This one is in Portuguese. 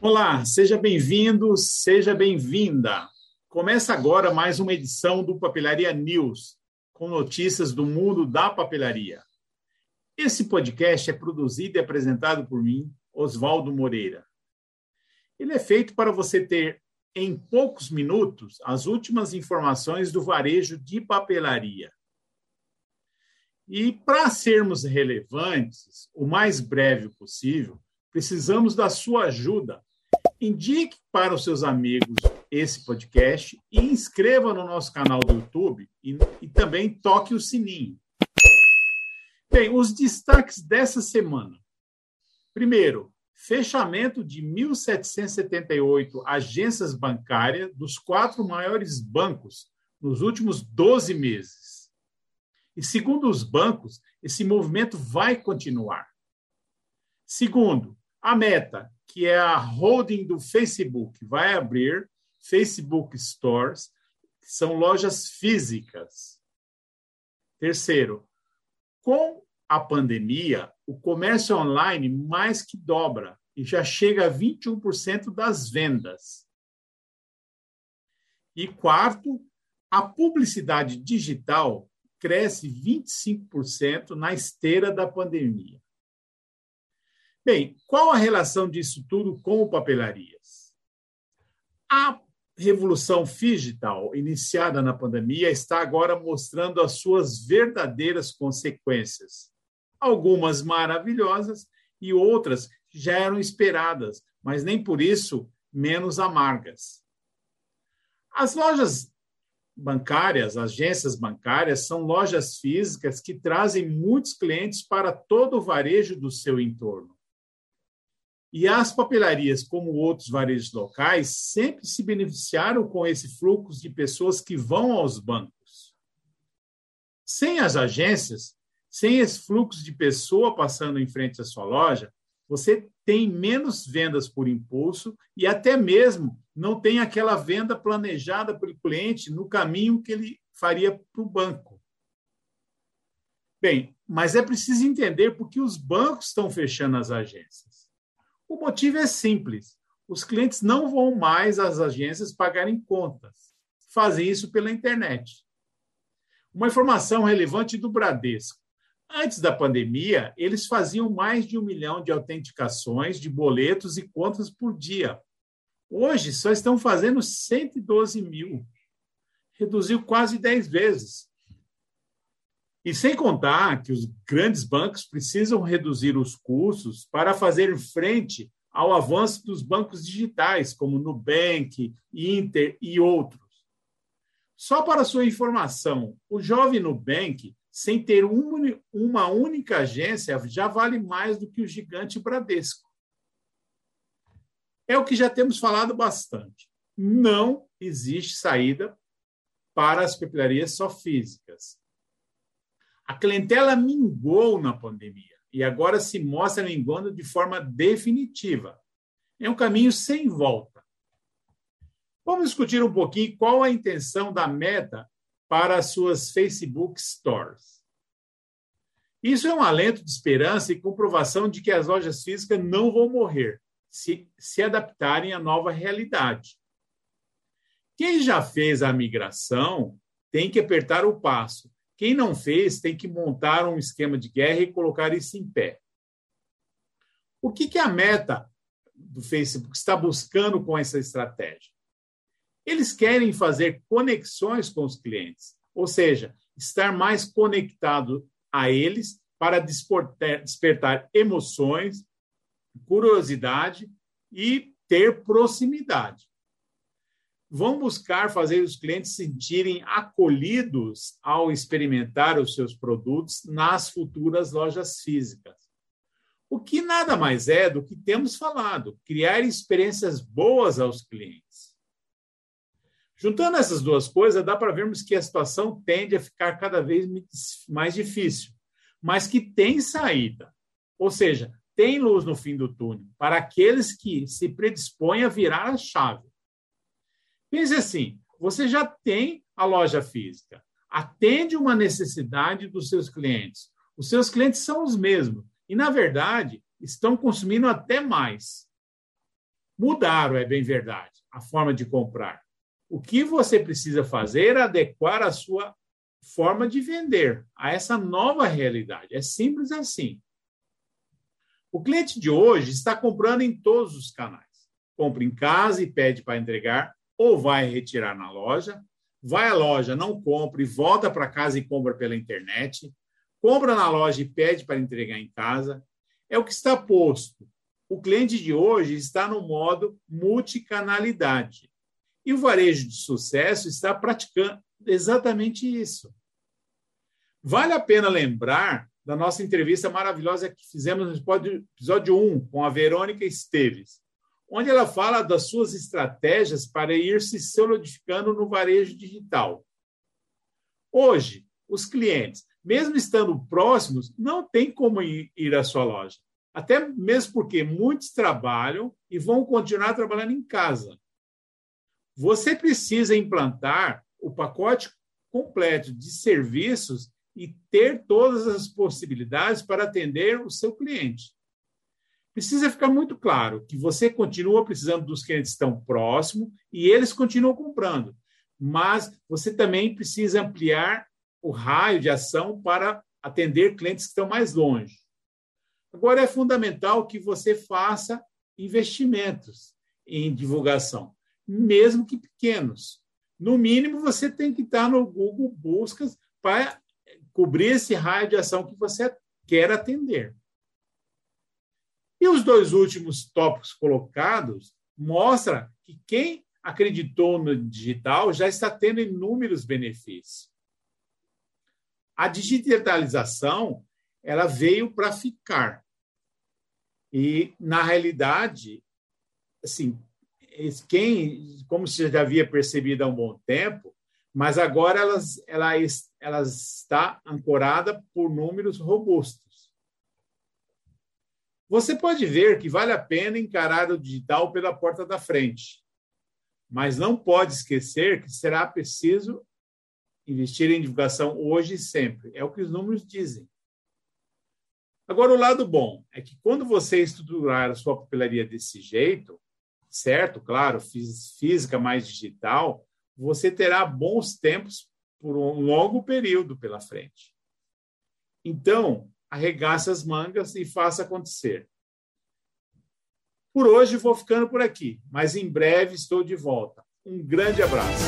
Olá, seja bem-vindo, seja bem-vinda. Começa agora mais uma edição do Papelaria News, com notícias do mundo da papelaria. Esse podcast é produzido e apresentado por mim, Oswaldo Moreira. Ele é feito para você ter, em poucos minutos, as últimas informações do varejo de papelaria. E para sermos relevantes, o mais breve possível, precisamos da sua ajuda indique para os seus amigos esse podcast e inscreva no nosso canal do YouTube e, e também toque o sininho. Bem, os destaques dessa semana. Primeiro, fechamento de 1.778 agências bancárias dos quatro maiores bancos nos últimos 12 meses. E segundo os bancos, esse movimento vai continuar. Segundo, a meta que é a holding do Facebook, vai abrir Facebook Stores, que são lojas físicas. Terceiro, com a pandemia, o comércio online mais que dobra e já chega a 21% das vendas. E quarto, a publicidade digital cresce 25% na esteira da pandemia. Bem, qual a relação disso tudo com papelarias? A revolução digital iniciada na pandemia está agora mostrando as suas verdadeiras consequências. Algumas maravilhosas e outras já eram esperadas, mas nem por isso menos amargas. As lojas bancárias, agências bancárias, são lojas físicas que trazem muitos clientes para todo o varejo do seu entorno. E as papelarias, como outros varejos locais, sempre se beneficiaram com esse fluxo de pessoas que vão aos bancos. Sem as agências, sem esse fluxo de pessoa passando em frente à sua loja, você tem menos vendas por impulso e até mesmo não tem aquela venda planejada pelo cliente no caminho que ele faria para o banco. Bem, mas é preciso entender por que os bancos estão fechando as agências. O motivo é simples. Os clientes não vão mais às agências pagarem contas. Fazem isso pela internet. Uma informação relevante do Bradesco. Antes da pandemia, eles faziam mais de um milhão de autenticações de boletos e contas por dia. Hoje, só estão fazendo 112 mil. Reduziu quase 10 vezes. E sem contar que os grandes bancos precisam reduzir os custos para fazer frente ao avanço dos bancos digitais, como Nubank, Inter e outros. Só para sua informação, o jovem Nubank, sem ter uma única agência, já vale mais do que o gigante Bradesco. É o que já temos falado bastante. Não existe saída para as papelarias só físicas. A clientela mingou na pandemia e agora se mostra minguando de forma definitiva. É um caminho sem volta. Vamos discutir um pouquinho qual a intenção da Meta para as suas Facebook Stores. Isso é um alento de esperança e comprovação de que as lojas físicas não vão morrer se se adaptarem à nova realidade. Quem já fez a migração tem que apertar o passo quem não fez tem que montar um esquema de guerra e colocar isso em pé. O que, que a meta do Facebook está buscando com essa estratégia? Eles querem fazer conexões com os clientes, ou seja, estar mais conectado a eles para despertar emoções, curiosidade e ter proximidade vão buscar fazer os clientes sentirem acolhidos ao experimentar os seus produtos nas futuras lojas físicas. O que nada mais é do que temos falado, criar experiências boas aos clientes. Juntando essas duas coisas, dá para vermos que a situação tende a ficar cada vez mais difícil, mas que tem saída. Ou seja, tem luz no fim do túnel para aqueles que se predispõem a virar a chave. Pense assim: você já tem a loja física, atende uma necessidade dos seus clientes. Os seus clientes são os mesmos e, na verdade, estão consumindo até mais. Mudaram, é bem verdade, a forma de comprar. O que você precisa fazer é adequar a sua forma de vender a essa nova realidade. É simples assim. O cliente de hoje está comprando em todos os canais. Compra em casa e pede para entregar, ou vai retirar na loja, vai à loja, não compra e volta para casa e compra pela internet, compra na loja e pede para entregar em casa. É o que está posto. O cliente de hoje está no modo multicanalidade. E o varejo de sucesso está praticando exatamente isso. Vale a pena lembrar da nossa entrevista maravilhosa que fizemos no episódio 1 com a Verônica Esteves, onde ela fala das suas estratégias para ir se solidificando no varejo digital. Hoje, os clientes, mesmo estando próximos, não têm como ir, à sua loja. Até mesmo porque muitos trabalham e vão continuar trabalhando em casa. Você precisa implantar o pacote completo de serviços e ter todas as possibilidades para atender o seu cliente. Precisa ficar muito claro que você continua precisando dos clientes que estão próximos e eles continuam comprando, mas você também precisa ampliar o raio de ação para atender clientes que estão mais longe. Agora é fundamental que você faça investimentos em divulgação, mesmo que pequenos. No mínimo, você tem que estar no Google Buscas para cobrir esse raio de ação que você quer atender. E os dois últimos tópicos colocados mostra que quem acreditou no digital já está tendo inúmeros benefícios. A digitalização ela veio para ficar. E, na realidade, assim, quem, como você já havia percebido há um bom tempo, mas agora elas, ela, ela está ancorada por números robustos. Você pode ver que vale a pena encarar o digital pela porta da frente, mas não pode esquecer que será preciso investir em divulgação hoje e sempre. É o que os números dizem. Agora, o lado bom é que quando você estruturar a sua papelaria desse jeito, certo, claro, física mais digital, você terá bons tempos por um longo período pela frente. Então, arregace as mangas e faça acontecer. Por hoje vou ficando por aqui, mas em breve estou de volta. Um grande abraço.